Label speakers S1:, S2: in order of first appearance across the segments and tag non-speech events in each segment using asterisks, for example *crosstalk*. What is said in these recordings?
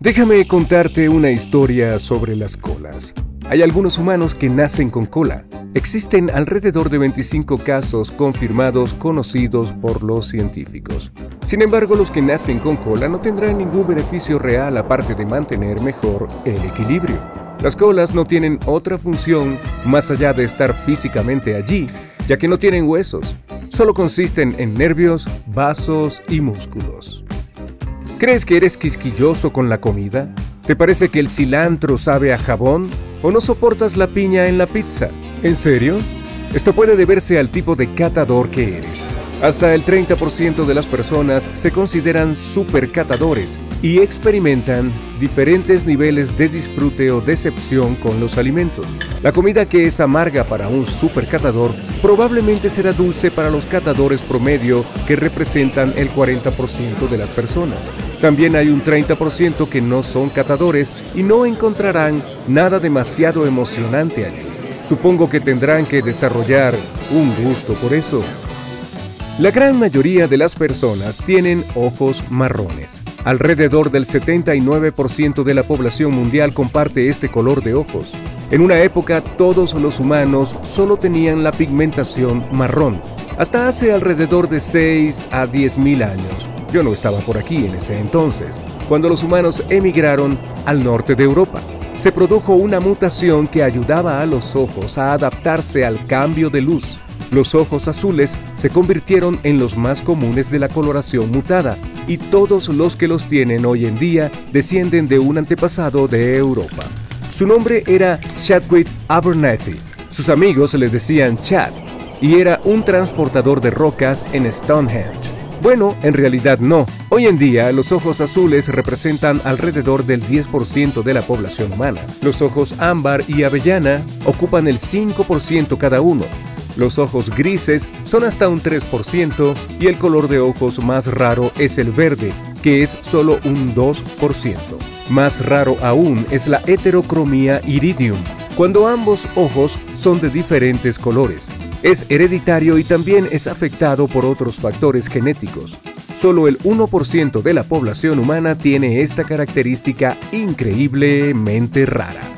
S1: Déjame contarte una historia sobre las colas. Hay algunos humanos que nacen con cola. Existen alrededor de 25 casos confirmados conocidos por los científicos. Sin embargo, los que nacen con cola no tendrán ningún beneficio real aparte de mantener mejor el equilibrio. Las colas no tienen otra función más allá de estar físicamente allí, ya que no tienen huesos. Solo consisten en nervios, vasos y músculos. ¿Crees que eres quisquilloso con la comida? ¿Te parece que el cilantro sabe a jabón? ¿O no soportas la piña en la pizza? ¿En serio? Esto puede deberse al tipo de catador que eres. Hasta el 30% de las personas se consideran supercatadores y experimentan diferentes niveles de disfrute o decepción con los alimentos. La comida que es amarga para un supercatador probablemente será dulce para los catadores promedio que representan el 40% de las personas. También hay un 30% que no son catadores y no encontrarán nada demasiado emocionante allí. Supongo que tendrán que desarrollar un gusto por eso. La gran mayoría de las personas tienen ojos marrones. Alrededor del 79% de la población mundial comparte este color de ojos. En una época todos los humanos solo tenían la pigmentación marrón, hasta hace alrededor de 6 a 10 mil años. Yo no estaba por aquí en ese entonces, cuando los humanos emigraron al norte de Europa. Se produjo una mutación que ayudaba a los ojos a adaptarse al cambio de luz los ojos azules se convirtieron en los más comunes de la coloración mutada y todos los que los tienen hoy en día descienden de un antepasado de Europa. Su nombre era Chadwick Abernathy. Sus amigos le decían Chad y era un transportador de rocas en Stonehenge. Bueno, en realidad no. Hoy en día los ojos azules representan alrededor del 10% de la población humana. Los ojos ámbar y avellana ocupan el 5% cada uno. Los ojos grises son hasta un 3% y el color de ojos más raro es el verde, que es solo un 2%. Más raro aún es la heterocromía iridium, cuando ambos ojos son de diferentes colores. Es hereditario y también es afectado por otros factores genéticos. Solo el 1% de la población humana tiene esta característica increíblemente rara.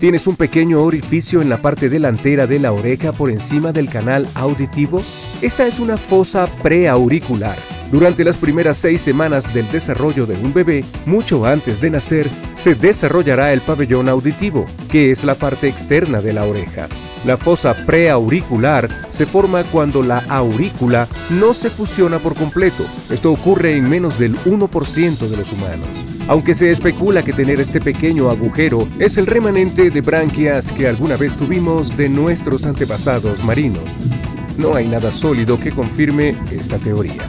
S1: ¿Tienes un pequeño orificio en la parte delantera de la oreja por encima del canal auditivo? Esta es una fosa preauricular. Durante las primeras seis semanas del desarrollo de un bebé, mucho antes de nacer, se desarrollará el pabellón auditivo, que es la parte externa de la oreja. La fosa preauricular se forma cuando la aurícula no se fusiona por completo. Esto ocurre en menos del 1% de los humanos. Aunque se especula que tener este pequeño agujero es el remanente de branquias que alguna vez tuvimos de nuestros antepasados marinos. No hay nada sólido que confirme esta teoría.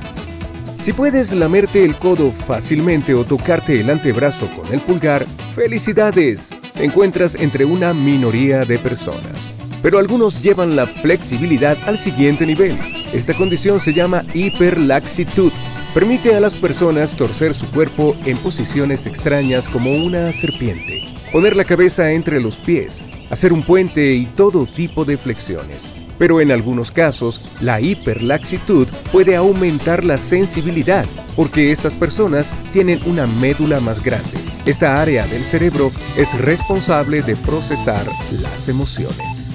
S1: Si puedes lamerte el codo fácilmente o tocarte el antebrazo con el pulgar, felicidades. Te encuentras entre una minoría de personas. Pero algunos llevan la flexibilidad al siguiente nivel. Esta condición se llama hiperlaxitud. Permite a las personas torcer su cuerpo en posiciones extrañas como una serpiente, poner la cabeza entre los pies, hacer un puente y todo tipo de flexiones. Pero en algunos casos, la hiperlaxitud puede aumentar la sensibilidad porque estas personas tienen una médula más grande. Esta área del cerebro es responsable de procesar las emociones.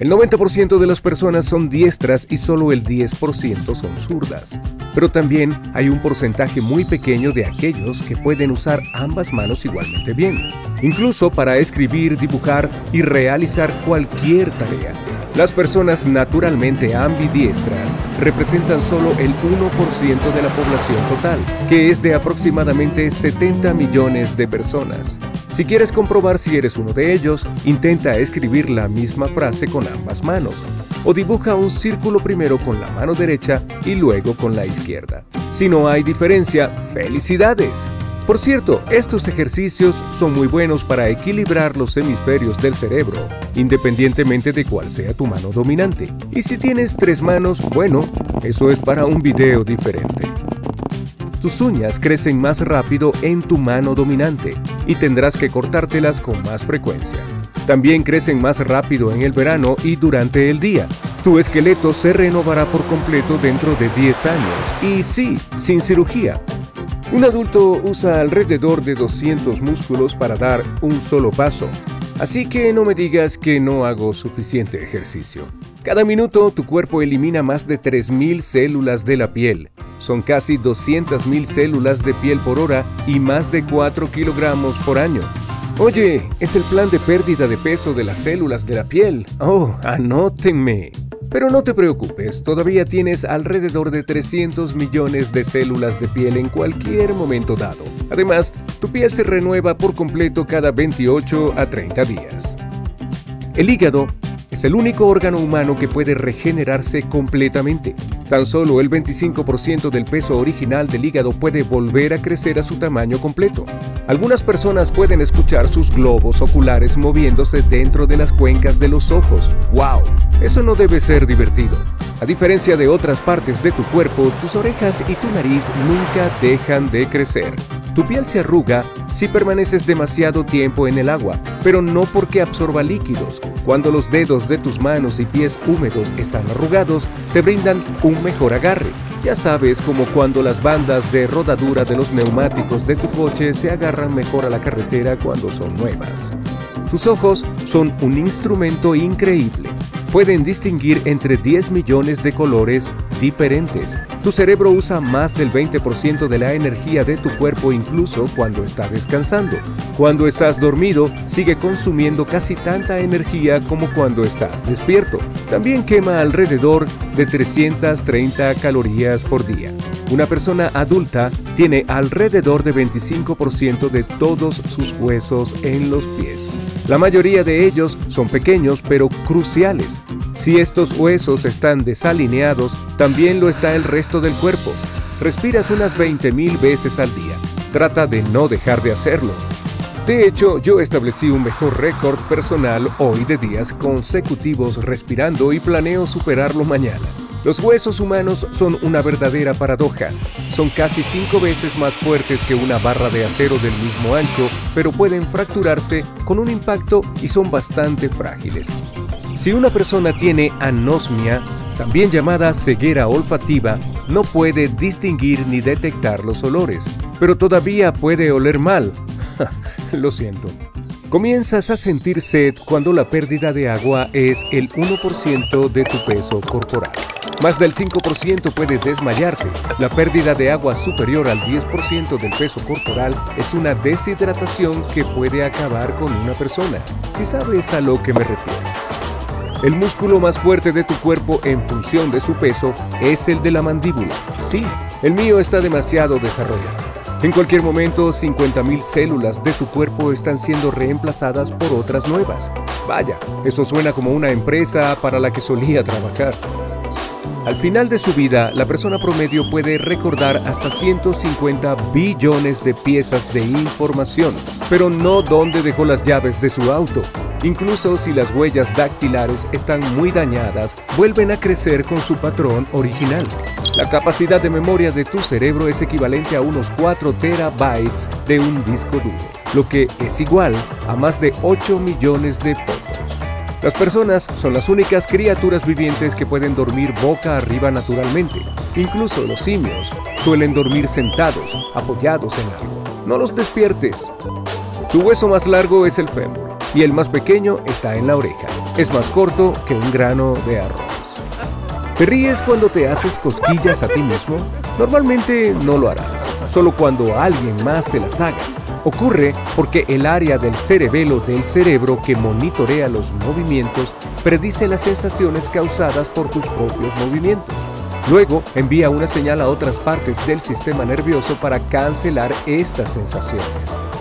S1: El 90% de las personas son diestras y solo el 10% son zurdas. Pero también hay un porcentaje muy pequeño de aquellos que pueden usar ambas manos igualmente bien, incluso para escribir, dibujar y realizar cualquier tarea. Las personas naturalmente ambidiestras representan solo el 1% de la población total, que es de aproximadamente 70 millones de personas. Si quieres comprobar si eres uno de ellos, intenta escribir la misma frase con ambas manos, o dibuja un círculo primero con la mano derecha y luego con la izquierda. Si no hay diferencia, felicidades. Por cierto, estos ejercicios son muy buenos para equilibrar los hemisferios del cerebro, independientemente de cuál sea tu mano dominante. Y si tienes tres manos, bueno, eso es para un video diferente. Tus uñas crecen más rápido en tu mano dominante y tendrás que cortártelas con más frecuencia. También crecen más rápido en el verano y durante el día. Tu esqueleto se renovará por completo dentro de 10 años y sí, sin cirugía. Un adulto usa alrededor de 200 músculos para dar un solo paso, así que no me digas que no hago suficiente ejercicio. Cada minuto tu cuerpo elimina más de 3.000 células de la piel. Son casi 200.000 células de piel por hora y más de 4 kilogramos por año. Oye, es el plan de pérdida de peso de las células de la piel. Oh, anótenme. Pero no te preocupes, todavía tienes alrededor de 300 millones de células de piel en cualquier momento dado. Además, tu piel se renueva por completo cada 28 a 30 días. El hígado es el único órgano humano que puede regenerarse completamente. Tan solo el 25% del peso original del hígado puede volver a crecer a su tamaño completo. Algunas personas pueden escuchar sus globos oculares moviéndose dentro de las cuencas de los ojos. ¡Wow! Eso no debe ser divertido. A diferencia de otras partes de tu cuerpo, tus orejas y tu nariz nunca dejan de crecer. Tu piel se arruga si permaneces demasiado tiempo en el agua, pero no porque absorba líquidos. Cuando los dedos de tus manos y pies húmedos están arrugados, te brindan un mejor agarre. Ya sabes, como cuando las bandas de rodadura de los neumáticos de tu coche se agarran mejor a la carretera cuando son nuevas. Tus ojos son un instrumento increíble pueden distinguir entre 10 millones de colores diferentes. Tu cerebro usa más del 20% de la energía de tu cuerpo incluso cuando está descansando. Cuando estás dormido, sigue consumiendo casi tanta energía como cuando estás despierto. También quema alrededor de 330 calorías por día. Una persona adulta tiene alrededor de 25% de todos sus huesos en los pies. La mayoría de ellos son pequeños pero cruciales. Si estos huesos están desalineados, también lo está el resto del cuerpo. Respiras unas 20.000 veces al día. Trata de no dejar de hacerlo. De hecho, yo establecí un mejor récord personal hoy de días consecutivos respirando y planeo superarlo mañana. Los huesos humanos son una verdadera paradoja. Son casi cinco veces más fuertes que una barra de acero del mismo ancho, pero pueden fracturarse con un impacto y son bastante frágiles. Si una persona tiene anosmia, también llamada ceguera olfativa, no puede distinguir ni detectar los olores, pero todavía puede oler mal. *laughs* Lo siento. Comienzas a sentir sed cuando la pérdida de agua es el 1% de tu peso corporal. Más del 5% puede desmayarte. La pérdida de agua superior al 10% del peso corporal es una deshidratación que puede acabar con una persona, si sabes a lo que me refiero. El músculo más fuerte de tu cuerpo en función de su peso es el de la mandíbula. Sí, el mío está demasiado desarrollado. En cualquier momento, 50.000 células de tu cuerpo están siendo reemplazadas por otras nuevas. Vaya, eso suena como una empresa para la que solía trabajar. Al final de su vida, la persona promedio puede recordar hasta 150 billones de piezas de información, pero no dónde dejó las llaves de su auto. Incluso si las huellas dactilares están muy dañadas, vuelven a crecer con su patrón original. La capacidad de memoria de tu cerebro es equivalente a unos 4 terabytes de un disco duro, lo que es igual a más de 8 millones de fotos. Las personas son las únicas criaturas vivientes que pueden dormir boca arriba naturalmente. Incluso los simios suelen dormir sentados, apoyados en algo. No los despiertes. Tu hueso más largo es el fémur. y el más pequeño está en la oreja. Es más corto que un grano de arroz. ¿Te ríes cuando te haces cosquillas a ti mismo? Normalmente no lo harás, solo cuando alguien más te las haga. Ocurre porque el área del cerebelo del cerebro que monitorea los movimientos predice las sensaciones causadas por tus propios movimientos. Luego envía una señal a otras partes del sistema nervioso para cancelar estas sensaciones.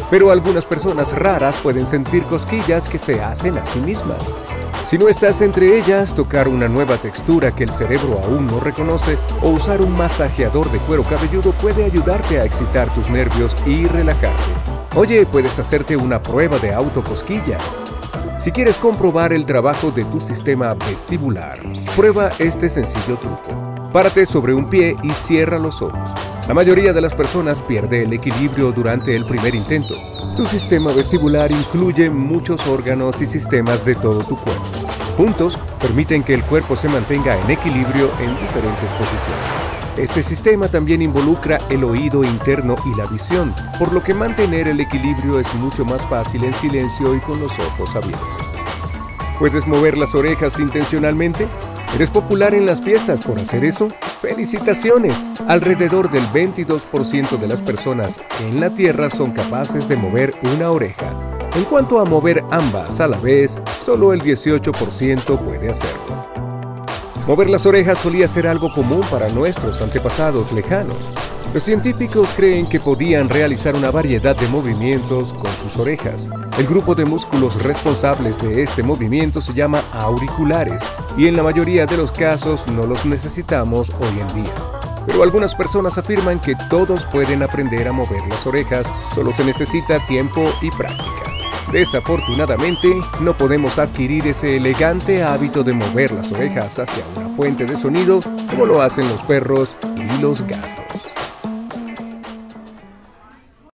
S1: Pero algunas personas raras pueden sentir cosquillas que se hacen a sí mismas. Si no estás entre ellas, tocar una nueva textura que el cerebro aún no reconoce o usar un masajeador de cuero cabelludo puede ayudarte a excitar tus nervios y relajarte. Oye, puedes hacerte una prueba de autocosquillas. Si quieres comprobar el trabajo de tu sistema vestibular, prueba este sencillo truco. Párate sobre un pie y cierra los ojos. La mayoría de las personas pierde el equilibrio durante el primer intento. Tu sistema vestibular incluye muchos órganos y sistemas de todo tu cuerpo. Juntos permiten que el cuerpo se mantenga en equilibrio en diferentes posiciones. Este sistema también involucra el oído interno y la visión, por lo que mantener el equilibrio es mucho más fácil en silencio y con los ojos abiertos. ¿Puedes mover las orejas intencionalmente? ¿Eres popular en las fiestas por hacer eso? ¡Felicitaciones! Alrededor del 22% de las personas en la Tierra son capaces de mover una oreja. En cuanto a mover ambas a la vez, solo el 18% puede hacerlo. Mover las orejas solía ser algo común para nuestros antepasados lejanos. Los científicos creen que podían realizar una variedad de movimientos con sus orejas. El grupo de músculos responsables de ese movimiento se llama auriculares y en la mayoría de los casos no los necesitamos hoy en día. Pero algunas personas afirman que todos pueden aprender a mover las orejas, solo se necesita tiempo y práctica. Desafortunadamente, no podemos adquirir ese elegante hábito de mover las orejas hacia una fuente de sonido como lo hacen los perros y los gatos.